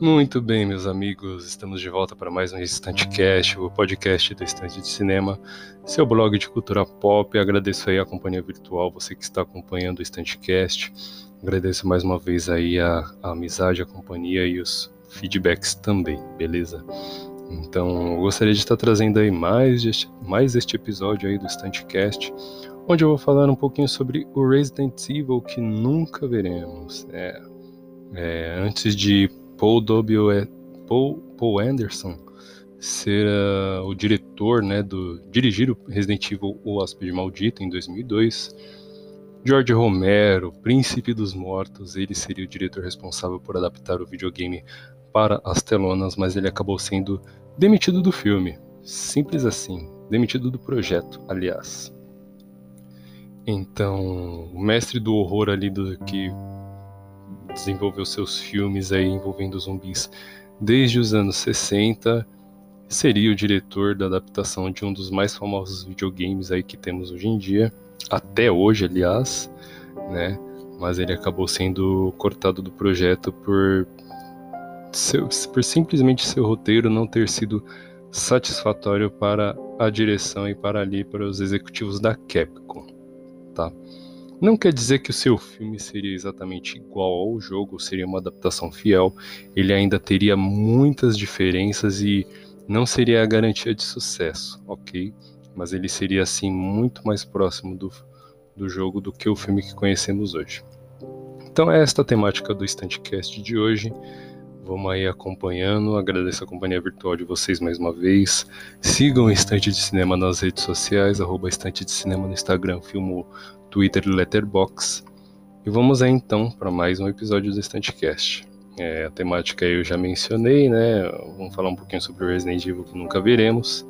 Muito bem, meus amigos, estamos de volta para mais um Estantecast, o podcast do Estante de Cinema, seu blog de cultura pop. Agradeço aí a companhia virtual, você que está acompanhando o Estantecast. Agradeço mais uma vez aí a, a amizade, a companhia e os feedbacks também, beleza? Então, eu gostaria de estar trazendo aí mais este, mais este episódio aí do Estantecast, onde eu vou falar um pouquinho sobre o Resident Evil que nunca veremos. É, é, antes de Paul W. Paul, Paul Anderson ser uh, o diretor, né, do dirigir o Resident Evil O Hóspede Maldito em 2002. George Romero, Príncipe dos Mortos, ele seria o diretor responsável por adaptar o videogame para as telonas, mas ele acabou sendo demitido do filme. Simples assim, demitido do projeto, aliás. Então, o mestre do horror ali do que desenvolveu seus filmes aí envolvendo zumbis desde os anos 60, seria o diretor da adaptação de um dos mais famosos videogames aí que temos hoje em dia, até hoje, aliás, né? Mas ele acabou sendo cortado do projeto por seu, por simplesmente seu roteiro não ter sido satisfatório para a direção e para ali para os executivos da Capcom? Não quer dizer que o seu filme seria exatamente igual ao jogo, seria uma adaptação fiel, ele ainda teria muitas diferenças e não seria a garantia de sucesso, ok? Mas ele seria assim muito mais próximo do, do jogo do que o filme que conhecemos hoje. Então é esta a temática do Standcast de hoje. Vamos aí acompanhando. Agradeço a companhia virtual de vocês mais uma vez. Sigam o Estante de Cinema nas redes sociais, arroba Estante de Cinema no Instagram, Filmo Twitter e Letterboxd. E vamos aí então para mais um episódio do Estantecast. É, a temática eu já mencionei, né? Vamos falar um pouquinho sobre Resident Evil que nunca veremos.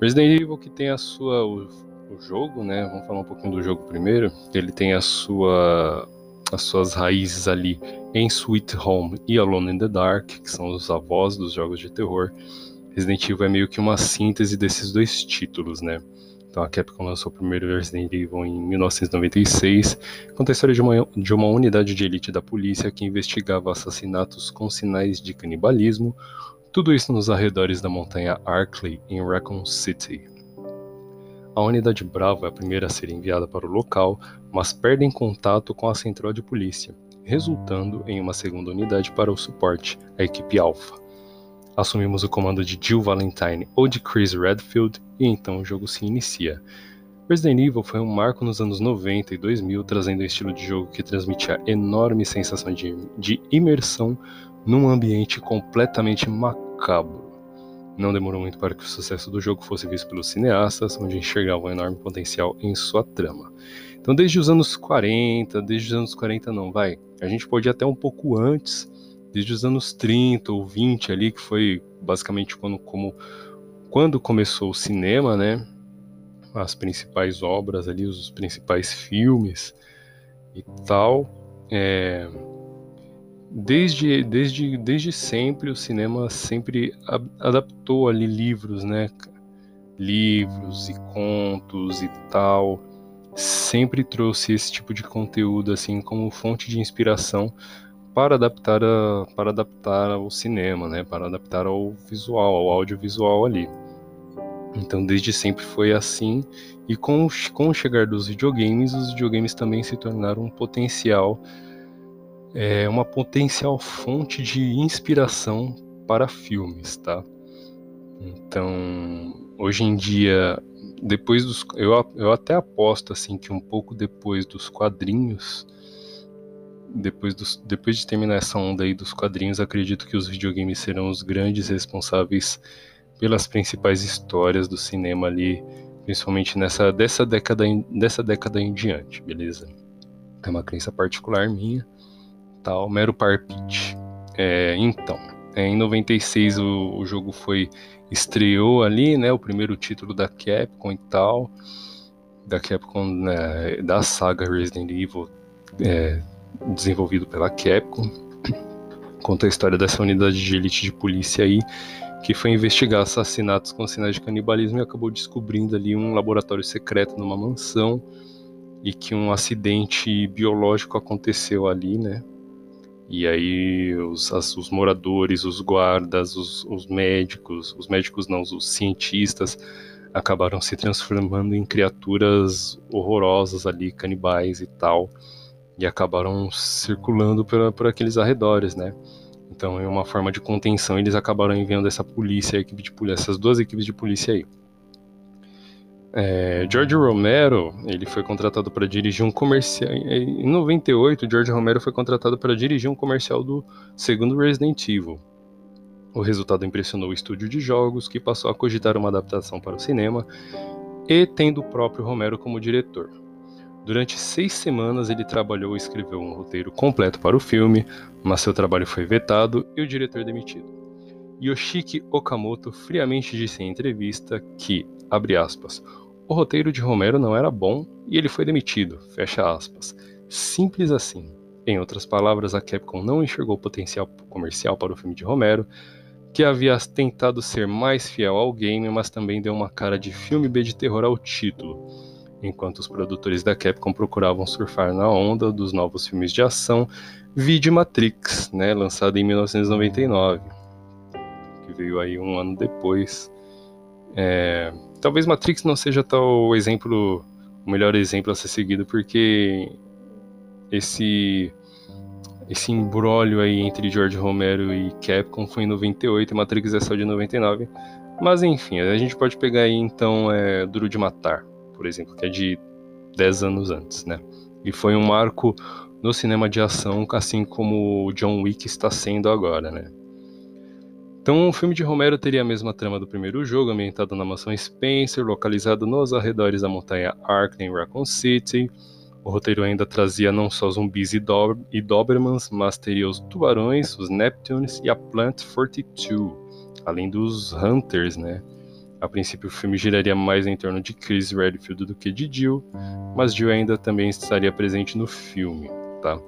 Resident Evil que tem a sua o, o jogo, né? Vamos falar um pouquinho do jogo primeiro. Ele tem a sua as suas raízes ali em Sweet Home e Alone in the Dark, que são os avós dos jogos de terror. Resident Evil é meio que uma síntese desses dois títulos, né? Então a Capcom lançou o primeiro Resident Evil em 1996, conta a história de uma, de uma unidade de elite da polícia que investigava assassinatos com sinais de canibalismo, tudo isso nos arredores da montanha Arkley, em Raccoon City. A unidade Bravo é a primeira a ser enviada para o local, mas perdem contato com a central de polícia, resultando em uma segunda unidade para o suporte, a equipe Alpha assumimos o comando de Jill Valentine ou de Chris Redfield e então o jogo se inicia. Resident Evil foi um marco nos anos 90 e 2000, trazendo um estilo de jogo que transmitia enorme sensação de, de imersão num ambiente completamente macabro. Não demorou muito para que o sucesso do jogo fosse visto pelos cineastas, onde enxergavam um enorme potencial em sua trama. Então, desde os anos 40, desde os anos 40 não, vai, a gente pode ir até um pouco antes, desde os anos 30 ou 20 ali, que foi basicamente quando, como, quando começou o cinema, né? As principais obras ali, os principais filmes e tal. É, desde, desde, desde sempre o cinema sempre adaptou ali livros, né? Livros e contos e tal. Sempre trouxe esse tipo de conteúdo assim como fonte de inspiração para adaptar, a, para adaptar ao cinema, né? Para adaptar ao visual, ao audiovisual ali. Então, desde sempre foi assim. E com, com o chegar dos videogames, os videogames também se tornaram um potencial, é, uma potencial fonte de inspiração para filmes, tá? Então, hoje em dia, depois dos, eu, eu até aposto assim que um pouco depois dos quadrinhos, depois, dos, depois de terminar essa onda aí dos quadrinhos, acredito que os videogames serão os grandes responsáveis pelas principais histórias do cinema ali, principalmente nessa dessa década dessa década em diante, beleza? É uma crença particular minha, tal, mero parpite. É, então, é, em 96 o, o jogo foi estreou ali, né, o primeiro título da Capcom e tal, da Capcom, né, da saga Resident Evil, é, desenvolvido pela Capcom. Conta a história dessa unidade de elite de polícia aí, que foi investigar assassinatos com sinais de canibalismo e acabou descobrindo ali um laboratório secreto numa mansão, e que um acidente biológico aconteceu ali, né? E aí os, as, os moradores, os guardas, os, os, médicos, os médicos não, os cientistas acabaram se transformando em criaturas horrorosas ali, canibais e tal, e acabaram circulando por, por aqueles arredores, né? Então, em uma forma de contenção, eles acabaram enviando essa polícia, equipe de polícia, essas duas equipes de polícia aí. É, George Romero, ele foi contratado para dirigir um comercial. Em 98, George Romero foi contratado para dirigir um comercial do segundo Resident Evil. O resultado impressionou o estúdio de jogos, que passou a cogitar uma adaptação para o cinema, e tendo o próprio Romero como diretor. Durante seis semanas ele trabalhou e escreveu um roteiro completo para o filme, mas seu trabalho foi vetado e o diretor demitido. Yoshiki Okamoto friamente disse em entrevista que, abre aspas, o roteiro de Romero não era bom e ele foi demitido, fecha aspas. Simples assim. Em outras palavras, a Capcom não enxergou potencial comercial para o filme de Romero, que havia tentado ser mais fiel ao game, mas também deu uma cara de filme B de terror ao título, enquanto os produtores da Capcom procuravam surfar na onda dos novos filmes de ação, Vide Matrix, né, lançado em 1999, que veio aí um ano depois. É, talvez Matrix não seja tal exemplo, o melhor exemplo a ser seguido, porque esse esse embrólio aí entre George Romero e Capcom foi em 98 e Matrix é só de 99. Mas enfim, a gente pode pegar aí então é, Duro de Matar, por exemplo, que é de 10 anos antes, né? E foi um marco no cinema de ação, assim como o John Wick está sendo agora, né? Então, o filme de Romero teria a mesma trama do primeiro jogo, ambientado na mansão Spencer, localizado nos arredores da montanha Arkney, Raccoon City. O roteiro ainda trazia não só zumbis e, e Dobermans, mas teria os tubarões, os Neptunes e a Plant 42, além dos Hunters, né? A princípio, o filme giraria mais em torno de Chris Redfield do que de Jill, mas Jill ainda também estaria presente no filme, tá?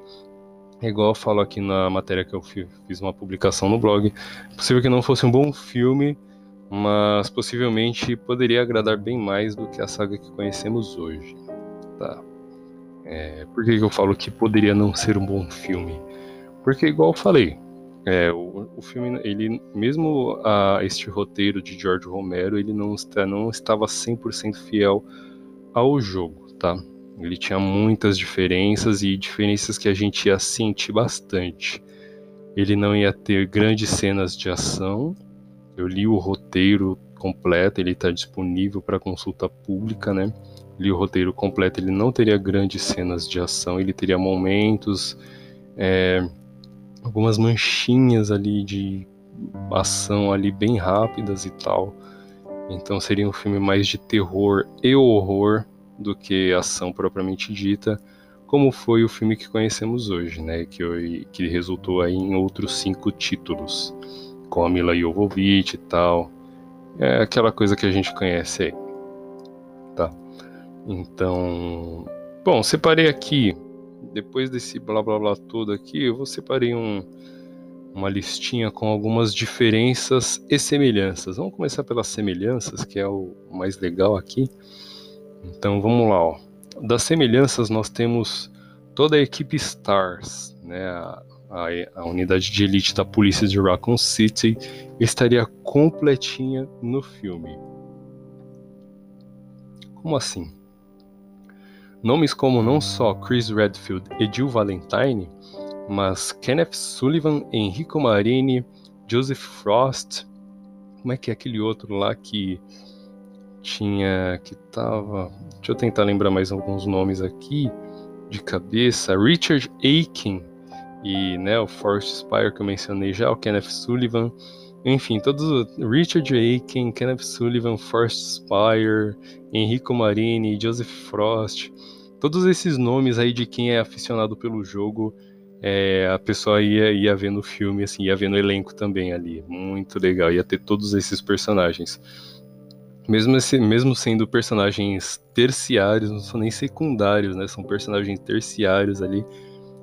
É igual eu falo aqui na matéria que eu fiz uma publicação no blog. É possível que não fosse um bom filme, mas possivelmente poderia agradar bem mais do que a saga que conhecemos hoje. Tá? É, por que, eu falo que poderia não ser um bom filme? Porque, igual eu falei, é, o, o, filme, ele mesmo a este roteiro de George Romero, ele não, está, não estava 100% fiel ao jogo, tá? Ele tinha muitas diferenças e diferenças que a gente ia sentir bastante. Ele não ia ter grandes cenas de ação. Eu li o roteiro completo, ele está disponível para consulta pública, né? Li o roteiro completo, ele não teria grandes cenas de ação, ele teria momentos, é, algumas manchinhas ali de ação ali bem rápidas e tal. Então seria um filme mais de terror e horror do que ação propriamente dita, como foi o filme que conhecemos hoje, né, que, que resultou aí em outros cinco títulos, com a Mila Jovovich e tal, é aquela coisa que a gente conhece aí, tá? Então, bom, separei aqui, depois desse blá blá blá todo aqui, eu vou separei um, uma listinha com algumas diferenças e semelhanças. Vamos começar pelas semelhanças, que é o mais legal aqui. Então vamos lá, ó. Das semelhanças nós temos toda a equipe Stars, né? A, a, a, unidade de elite da polícia de Raccoon City estaria completinha no filme. Como assim? Nomes como não só Chris Redfield e Jill Valentine, mas Kenneth Sullivan, Enrico Marini, Joseph Frost, como é que é aquele outro lá que tinha que tava, deixa eu tentar lembrar mais alguns nomes aqui de cabeça, Richard Aiken e né, o Forrest Spire que eu mencionei já, o Kenneth Sullivan, enfim, todos Richard Aiken, Kenneth Sullivan, Forrest Spire, Enrico Marini, Joseph Frost, todos esses nomes aí de quem é aficionado pelo jogo, é, a pessoa ia, ia ver no filme, assim, ia ver no elenco também ali, muito legal, ia ter todos esses personagens. Mesmo, esse, mesmo sendo personagens terciários, não são nem secundários, né? São personagens terciários ali.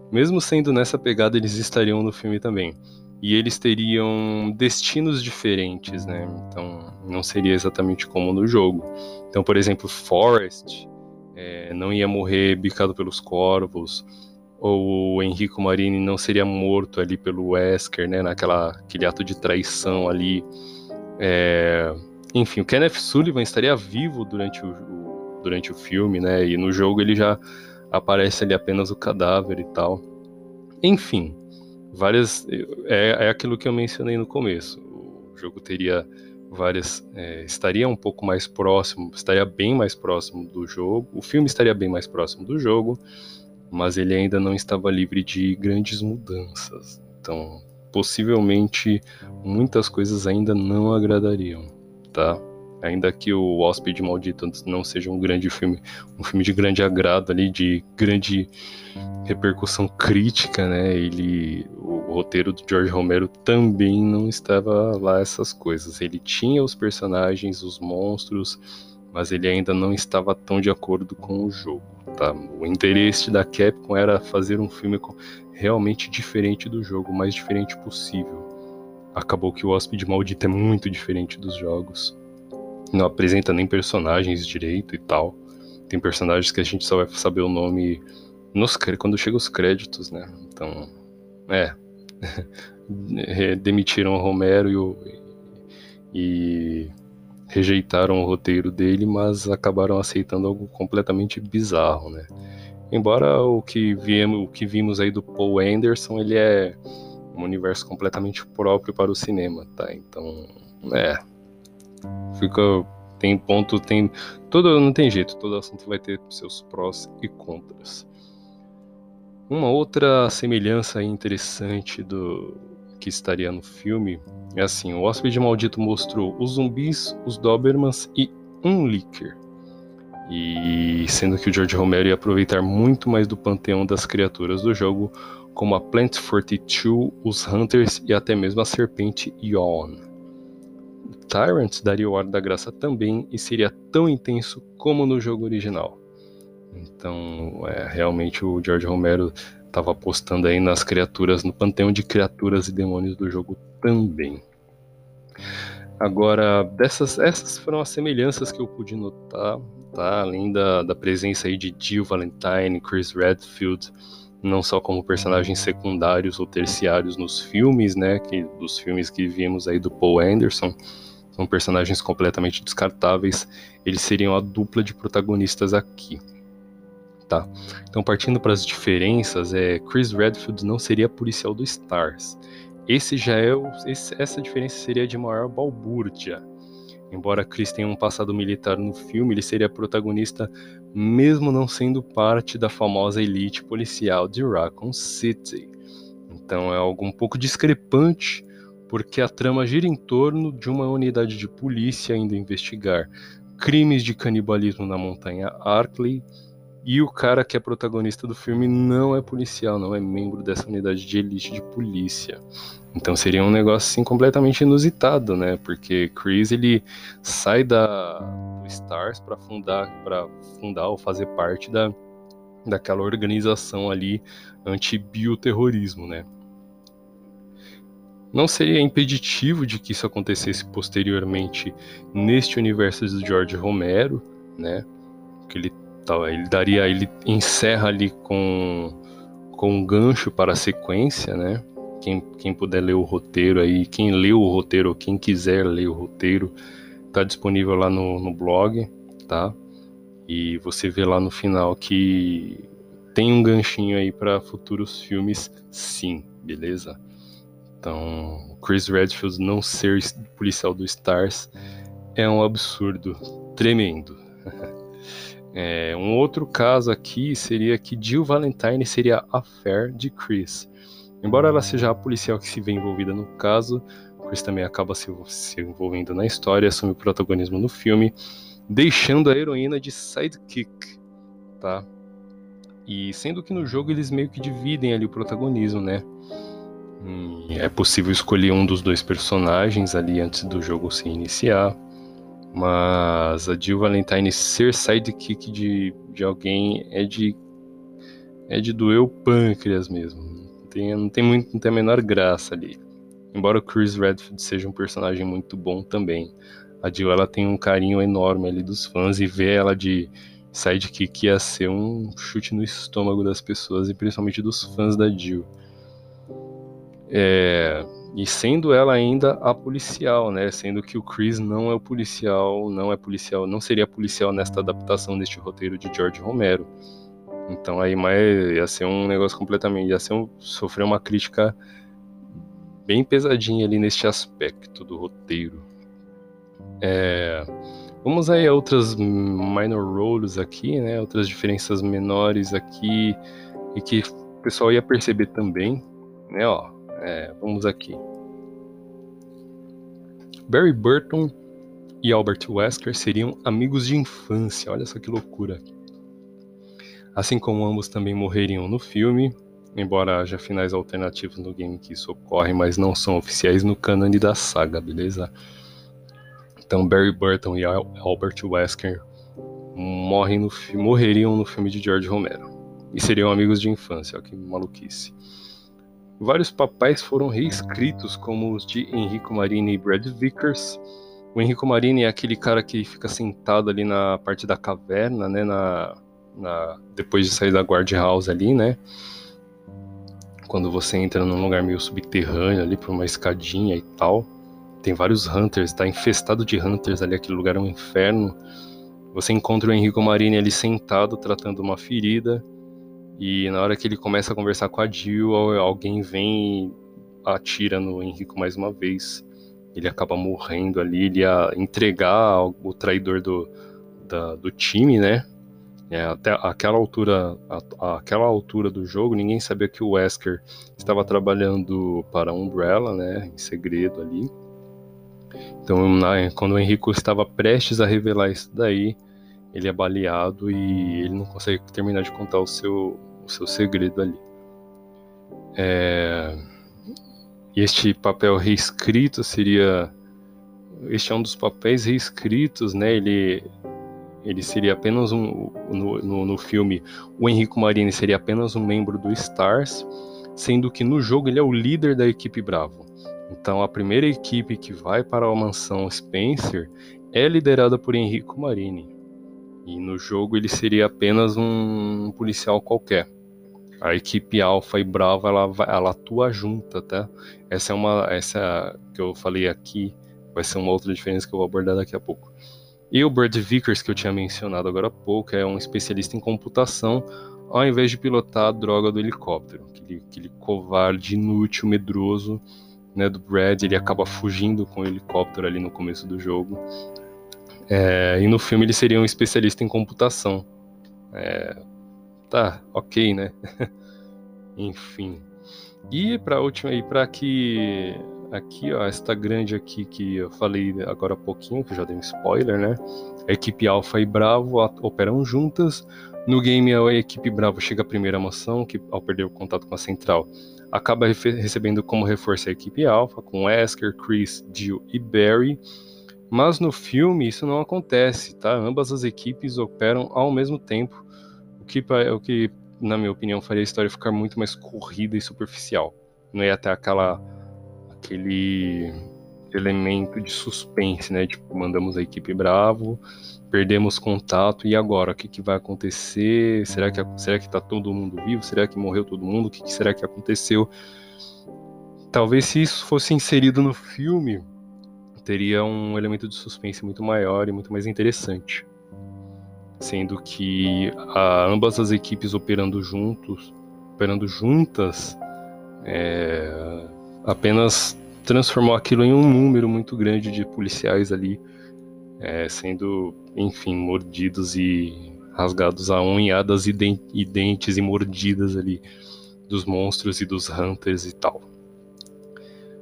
Mesmo sendo nessa pegada, eles estariam no filme também. E eles teriam destinos diferentes, né? Então, não seria exatamente como no jogo. Então, por exemplo, Forrest, é, não ia morrer bicado pelos corvos, ou o Henrico Marini não seria morto ali pelo Wesker, né, naquela aquele ato de traição ali. É, enfim, o Kenneth Sullivan estaria vivo durante o, o, durante o filme, né, e no jogo ele já aparece ali apenas o cadáver e tal. Enfim, várias é, é aquilo que eu mencionei no começo. O jogo teria várias é, estaria um pouco mais próximo, estaria bem mais próximo do jogo. O filme estaria bem mais próximo do jogo, mas ele ainda não estava livre de grandes mudanças. Então, possivelmente muitas coisas ainda não agradariam, tá? Ainda que o Hóspede Maldito não seja um grande filme, um filme de grande agrado ali, de grande repercussão crítica, né? Ele, o roteiro do George Romero também não estava lá essas coisas. Ele tinha os personagens, os monstros, mas ele ainda não estava tão de acordo com o jogo. Tá? O interesse da Capcom era fazer um filme realmente diferente do jogo, o mais diferente possível. Acabou que o Hóspede Maldito é muito diferente dos jogos não apresenta nem personagens direito e tal. Tem personagens que a gente só vai saber o nome nos, quando chega os créditos, né? Então, é. Demitiram o Romero e, o, e rejeitaram o roteiro dele, mas acabaram aceitando algo completamente bizarro, né? Embora o que, viemos, o que vimos aí do Paul Anderson, ele é um universo completamente próprio para o cinema, tá? Então, é, Fica. Tem ponto, tem. Todo, não tem jeito, todo assunto vai ter seus prós e contras. Uma outra semelhança interessante do que estaria no filme é assim: o hóspede maldito mostrou os zumbis, os Dobermans e um Licker. E sendo que o George Romero ia aproveitar muito mais do panteão das criaturas do jogo, como a Plant 42, os Hunters e até mesmo a serpente Yawn. Tyrant daria o Hora da Graça também e seria tão intenso como no jogo original. Então, é, realmente o George Romero estava apostando aí nas criaturas, no panteão de criaturas e demônios do jogo também. Agora, dessas, essas foram as semelhanças que eu pude notar, tá? Além da, da presença aí de Jill Valentine, Chris Redfield, não só como personagens secundários ou terciários nos filmes, né? Que, dos filmes que vimos aí do Paul Anderson, são personagens completamente descartáveis, eles seriam a dupla de protagonistas aqui. Tá. Então, partindo para as diferenças, é, Chris Redfield não seria policial do Stars. Esse já é o, esse, essa diferença seria de maior balbúrdia. Embora Chris tenha um passado militar no filme, ele seria protagonista mesmo não sendo parte da famosa elite policial de Raccoon City. Então é algo um pouco discrepante porque a trama gira em torno de uma unidade de polícia indo investigar crimes de canibalismo na montanha Arkley e o cara que é protagonista do filme não é policial, não é membro dessa unidade de elite de polícia. Então seria um negócio assim completamente inusitado, né? Porque Chris ele sai da do Stars para fundar para fundar ou fazer parte da daquela organização ali anti-bioterrorismo, né? Não seria impeditivo de que isso acontecesse posteriormente neste universo do George Romero, né? Que ele, ele daria, ele encerra ali com, com um gancho para a sequência, né? Quem, quem puder ler o roteiro aí, quem leu o roteiro quem quiser ler o roteiro, tá disponível lá no, no blog, tá? E você vê lá no final que tem um ganchinho aí para futuros filmes, sim, beleza? Então, Chris Redfield não ser policial do Stars é um absurdo tremendo. é, um outro caso aqui seria que Jill Valentine seria a fé de Chris. Embora ela seja a policial que se vê envolvida no caso, Chris também acaba se, se envolvendo na história, assume o protagonismo no filme, deixando a heroína de sidekick, tá? E sendo que no jogo eles meio que dividem ali o protagonismo, né? é possível escolher um dos dois personagens ali antes do jogo se iniciar. Mas a Jill Valentine ser sidekick de, de alguém é de. é de doer o pâncreas mesmo. Não tem, não tem, muito, não tem a menor graça ali. Embora o Chris Redfield seja um personagem muito bom também. A Jill ela tem um carinho enorme ali dos fãs e ver ela de sidekick ia ser um chute no estômago das pessoas e principalmente dos fãs da Jill. É, e sendo ela ainda a policial, né? Sendo que o Chris não é o policial, não é policial, não seria policial nesta adaptação deste roteiro de George Romero. Então aí mas ia ser um negócio completamente, ia ser um, sofrer uma crítica bem pesadinha ali neste aspecto do roteiro. É, vamos aí a outras minor roles aqui, né? Outras diferenças menores aqui e que o pessoal ia perceber também, né? Ó, é, vamos aqui. Barry Burton e Albert Wesker seriam amigos de infância. Olha só que loucura. Assim como ambos também morreriam no filme, embora haja finais alternativos no game que isso ocorre, mas não são oficiais no cânone da saga, beleza? Então Barry Burton e Albert Wesker morrem no, morreriam no filme de George Romero. E seriam amigos de infância, ó, que maluquice. Vários papéis foram reescritos, como os de Enrico Marini e Brad Vickers. O Enrico Marini é aquele cara que fica sentado ali na parte da caverna, né, na, na, depois de sair da guard house ali, né? Quando você entra num lugar meio subterrâneo ali por uma escadinha e tal. Tem vários hunters, tá infestado de hunters ali, aquele lugar é um inferno. Você encontra o Enrico Marini ali sentado tratando uma ferida e na hora que ele começa a conversar com a Jill, alguém vem e atira no Henrico mais uma vez. Ele acaba morrendo ali, ele ia entregar o traidor do, da, do time, né? É, até aquela altura, a, aquela altura do jogo, ninguém sabia que o Wesker estava trabalhando para a Umbrella, né? Em segredo ali. Então, na, quando o Henrico estava prestes a revelar isso daí, ele é baleado e ele não consegue terminar de contar o seu, o seu segredo ali. É... Este papel reescrito seria. Este é um dos papéis reescritos, né? Ele, ele seria apenas um. No, no, no filme, o Henrico Marini seria apenas um membro do Stars, sendo que no jogo ele é o líder da equipe Bravo. Então a primeira equipe que vai para a mansão Spencer é liderada por Henrico Marini. E no jogo ele seria apenas um policial qualquer a equipe Alpha e Bravo ela, ela atua junta, tá? Essa é uma, essa que eu falei aqui, vai ser uma outra diferença que eu vou abordar daqui a pouco. E o Brad Vickers, que eu tinha mencionado agora há pouco, é um especialista em computação, ao invés de pilotar a droga do helicóptero. Aquele, aquele covarde inútil, medroso, né, do Brad, ele acaba fugindo com o helicóptero ali no começo do jogo. É, e no filme ele seria um especialista em computação. É, tá, ok, né? Enfim. E para última e para que aqui, ó, esta grande aqui que eu falei agora há pouquinho, que eu já dei um spoiler, né? A equipe Alpha e Bravo operam juntas. No game, a equipe Bravo chega à primeira moção, que ao perder o contato com a central, acaba recebendo como reforço a equipe Alpha, com Wesker, Chris, Jill e Barry. Mas no filme isso não acontece, tá? Ambas as equipes operam ao mesmo tempo que, o que, na minha opinião, faria a história ficar muito mais corrida e superficial. Não ia ter aquela, aquele elemento de suspense, né? Tipo, mandamos a equipe bravo, perdemos contato e agora o que, que vai acontecer? Será que será que tá todo mundo vivo? Será que morreu todo mundo? O que, que será que aconteceu? Talvez se isso fosse inserido no filme, teria um elemento de suspense muito maior e muito mais interessante sendo que a, ambas as equipes operando juntos, operando juntas, é, apenas transformou aquilo em um número muito grande de policiais ali, é, sendo, enfim, mordidos e rasgados a unhadas e, e dentes e mordidas ali dos monstros e dos hunters e tal.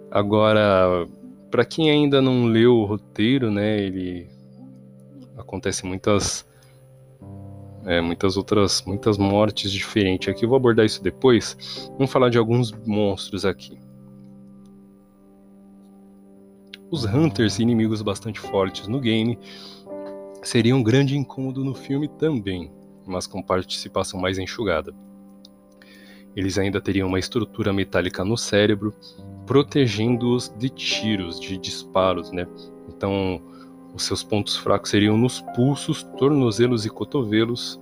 Agora, para quem ainda não leu o roteiro, né, ele acontece muitas é, muitas outras, muitas mortes diferentes. Aqui eu vou abordar isso depois. Vamos falar de alguns monstros aqui. Os Hunters, inimigos bastante fortes no game, seriam um grande incômodo no filme também, mas com participação mais enxugada. Eles ainda teriam uma estrutura metálica no cérebro, protegendo-os de tiros, de disparos, né? Então, Os seus pontos fracos seriam nos pulsos, tornozelos e cotovelos,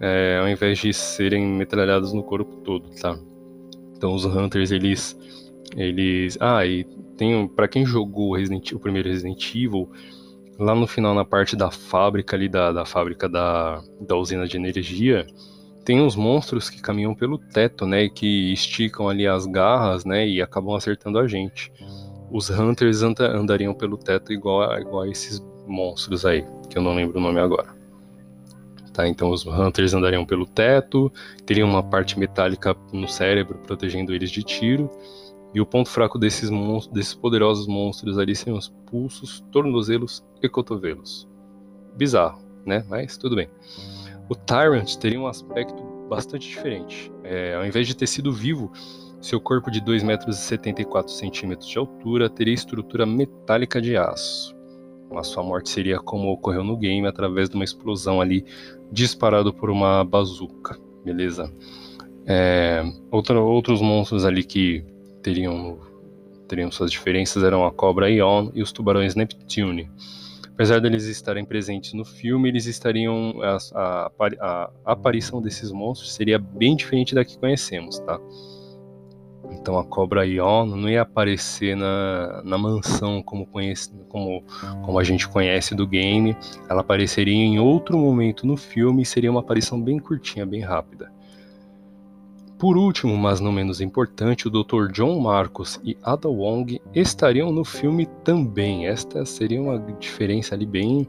é, ao invés de serem metralhados no corpo todo, tá? Então os Hunters, eles... eles ah, e tem para quem jogou Resident, o primeiro Resident Evil, lá no final, na parte da fábrica ali, da, da fábrica da, da usina de energia, tem uns monstros que caminham pelo teto, né, e que esticam ali as garras, né, e acabam acertando a gente. Os Hunters andariam pelo teto igual a, igual a esses monstros aí, que eu não lembro o nome agora. Tá, então os Hunters andariam pelo teto, teriam uma parte metálica no cérebro protegendo eles de tiro, e o ponto fraco desses, monstros, desses poderosos monstros ali seriam os pulsos, tornozelos e cotovelos. Bizarro, né? Mas tudo bem. O Tyrant teria um aspecto bastante diferente. É, ao invés de ter sido vivo, seu corpo de 2,74 metros de altura teria estrutura metálica de aço. Mas sua morte seria como ocorreu no game, através de uma explosão ali disparado por uma bazuca, beleza? É, outra, outros monstros ali que teriam, teriam suas diferenças eram a cobra Ion e os tubarões Neptune. Apesar deles estarem presentes no filme, eles estariam a, a, a, aparição desses monstros seria bem diferente da que conhecemos, tá? Então a cobra Ion não ia aparecer na, na mansão como, conhece, como, como a gente conhece do game. Ela apareceria em outro momento no filme e seria uma aparição bem curtinha, bem rápida. Por último, mas não menos importante, o Dr. John Marcos e Ada Wong estariam no filme também. Esta seria uma diferença ali bem,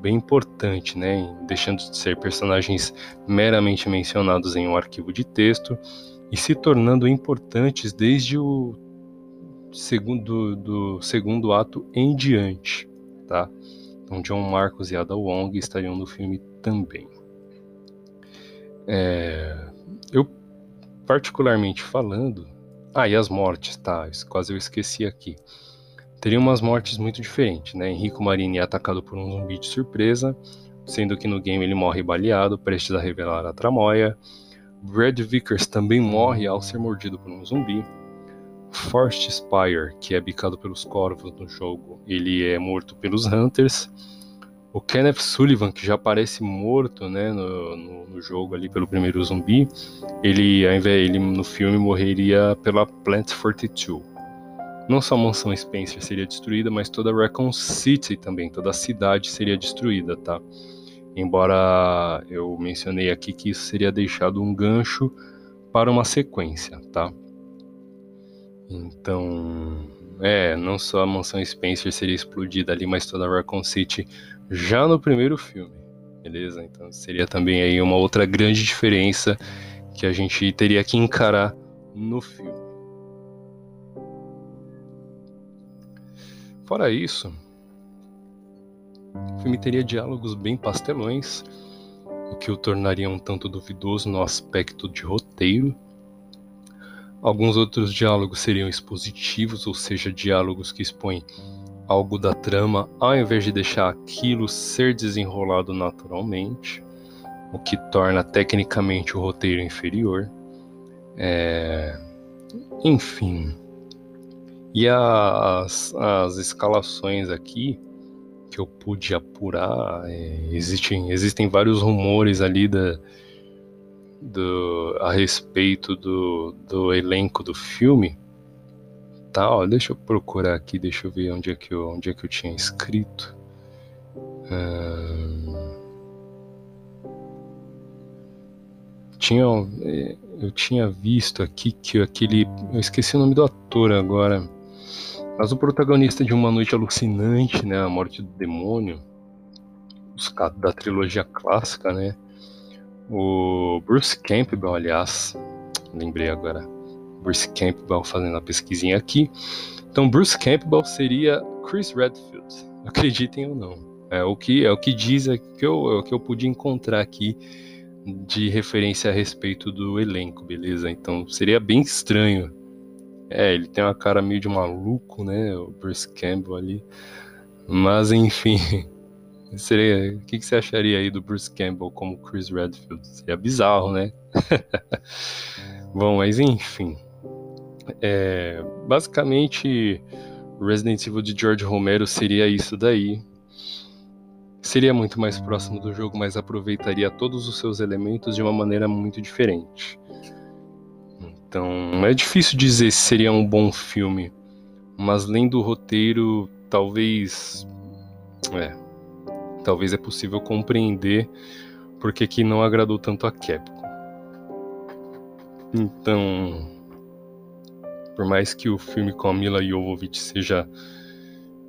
bem importante, né? Deixando de ser personagens meramente mencionados em um arquivo de texto e se tornando importantes desde o segundo, do segundo ato em diante, tá? Então, John Marcos e Ada Wong estariam no filme também. É, eu particularmente falando. Ah, e as mortes, tá? Quase eu esqueci aqui. Teria umas mortes muito diferentes, né? Henrico Marini é atacado por um zumbi de surpresa, sendo que no game ele morre baleado, prestes a revelar a tramóia. Brad Vickers também morre ao ser mordido por um zumbi. Forrest Spire, que é bicado pelos corvos no jogo, ele é morto pelos Hunters. O Kenneth Sullivan, que já aparece morto né, no, no, no, jogo ali pelo primeiro zumbi, ele, ao invés ele no filme morreria pela Plant 42. Não só a mansão Spencer seria destruída, mas toda Raccoon City também, toda a cidade seria destruída, tá? Embora eu mencionei aqui que isso seria deixado um gancho para uma sequência, tá? Então, é, não só a mansão Spencer seria explodida ali, mas toda Raccoon City já no primeiro filme, beleza? Então seria também aí uma outra grande diferença que a gente teria que encarar no filme. Fora isso, o filme teria diálogos bem pastelões, o que o tornaria um tanto duvidoso no aspecto de roteiro. Alguns outros diálogos seriam expositivos, ou seja, diálogos que expõem algo da trama ao invés de deixar aquilo ser desenrolado naturalmente, o que torna tecnicamente o roteiro inferior. É... Enfim. E as, as escalações aqui que eu pude apurar, é, existem, existem vários rumores ali da, do, a respeito do, do elenco do filme tá, ó, deixa eu procurar aqui, deixa eu ver onde é que eu, onde é que eu tinha escrito. tinha, é, eu tinha visto aqui que aquele, eu esqueci o nome do ator agora, mas o protagonista de Uma Noite Alucinante, né, A Morte do Demônio, os da trilogia clássica, né, o Bruce Campbell, aliás, lembrei agora, Bruce Campbell fazendo a pesquisinha aqui. Então, Bruce Campbell seria Chris Redfield, acreditem ou não. É o que é o que diz é que eu, é o que eu pude encontrar aqui de referência a respeito do elenco, beleza? Então seria bem estranho. É, ele tem uma cara meio de maluco, né? O Bruce Campbell ali. Mas enfim, seria. O que, que você acharia aí do Bruce Campbell como Chris Redfield? Seria bizarro, né? Bom, mas enfim. É, basicamente, Resident Evil de George Romero seria isso daí. seria muito mais próximo do jogo, mas aproveitaria todos os seus elementos de uma maneira muito diferente. Então, é difícil dizer se seria um bom filme, mas lendo o roteiro, talvez é, talvez é possível compreender porque que não agradou tanto a Capcom. Então, por mais que o filme com a Mila Jovovich seja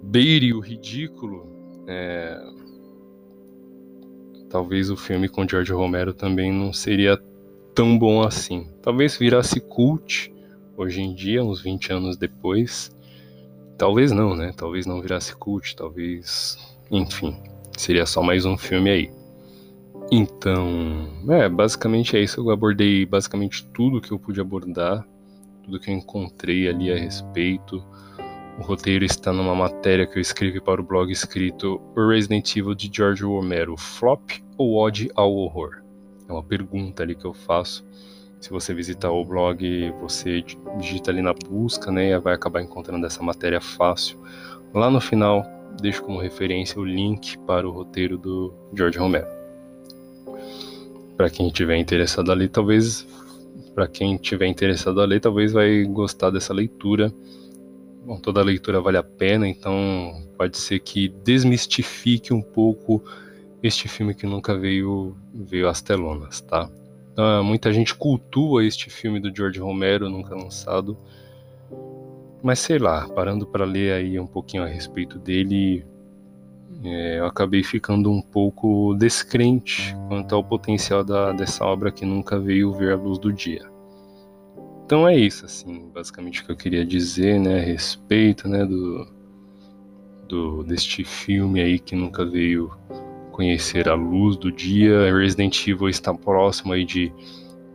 beire o ridículo, é, talvez o filme com George Romero também não seria tão bom assim. Talvez virasse cult hoje em dia, uns 20 anos depois. Talvez não, né? Talvez não virasse cult, talvez. Enfim, seria só mais um filme aí. Então, é, basicamente é isso. Eu abordei basicamente tudo que eu pude abordar, tudo que eu encontrei ali a respeito. O roteiro está numa matéria que eu escrevi para o blog escrito O Resident Evil de George Romero, flop ou ode ao horror? Uma pergunta ali que eu faço. Se você visitar o blog, você digita ali na busca, né, e vai acabar encontrando essa matéria fácil. Lá no final, deixo como referência o link para o roteiro do George Romero. Para quem tiver interessado ali, talvez para quem tiver interessado a ler, talvez vai gostar dessa leitura Bom, toda leitura vale a pena, então pode ser que desmistifique um pouco este filme que nunca veio veio às telonas, tá? Então, muita gente cultua este filme do George Romero, nunca lançado. Mas sei lá, parando para ler aí um pouquinho a respeito dele, é, eu acabei ficando um pouco descrente quanto ao potencial da, dessa obra que nunca veio ver a luz do dia. Então é isso, assim, basicamente o que eu queria dizer, né, a respeito, né, do, do deste filme aí que nunca veio conhecer a luz do dia. Resident Evil está próximo aí de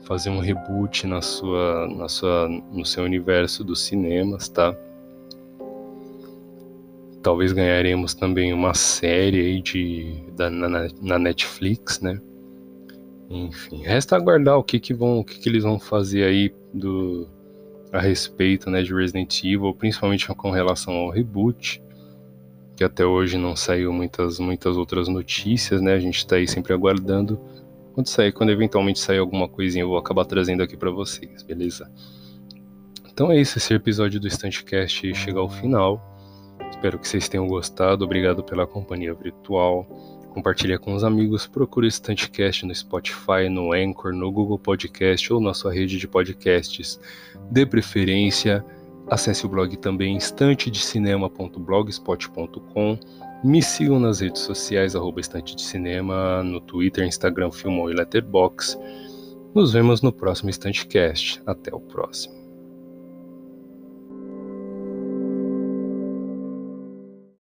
fazer um reboot na sua, na sua, no seu universo dos cinemas, tá? Talvez ganharemos também uma série aí de, da, na, na Netflix, né? Enfim, resta aguardar o que que vão, o que que eles vão fazer aí do a respeito, né, de Resident Evil, principalmente com relação ao reboot, que até hoje não saiu muitas muitas outras notícias, né? A gente tá aí sempre aguardando. Quando sair, quando eventualmente sair alguma coisinha, eu vou acabar trazendo aqui para vocês, beleza? Então é isso, esse episódio do Instantcast chega ao final. Espero que vocês tenham gostado. Obrigado pela companhia virtual compartilha com os amigos, procure o Estantecast no Spotify, no Anchor, no Google Podcast ou na sua rede de podcasts. De preferência, acesse o blog também estantedecinema.blogspot.com. Me sigam nas redes sociais, arroba Estante de Cinema, no Twitter, Instagram, Filmou e Letterboxd. Nos vemos no próximo Estantecast. Até o próximo.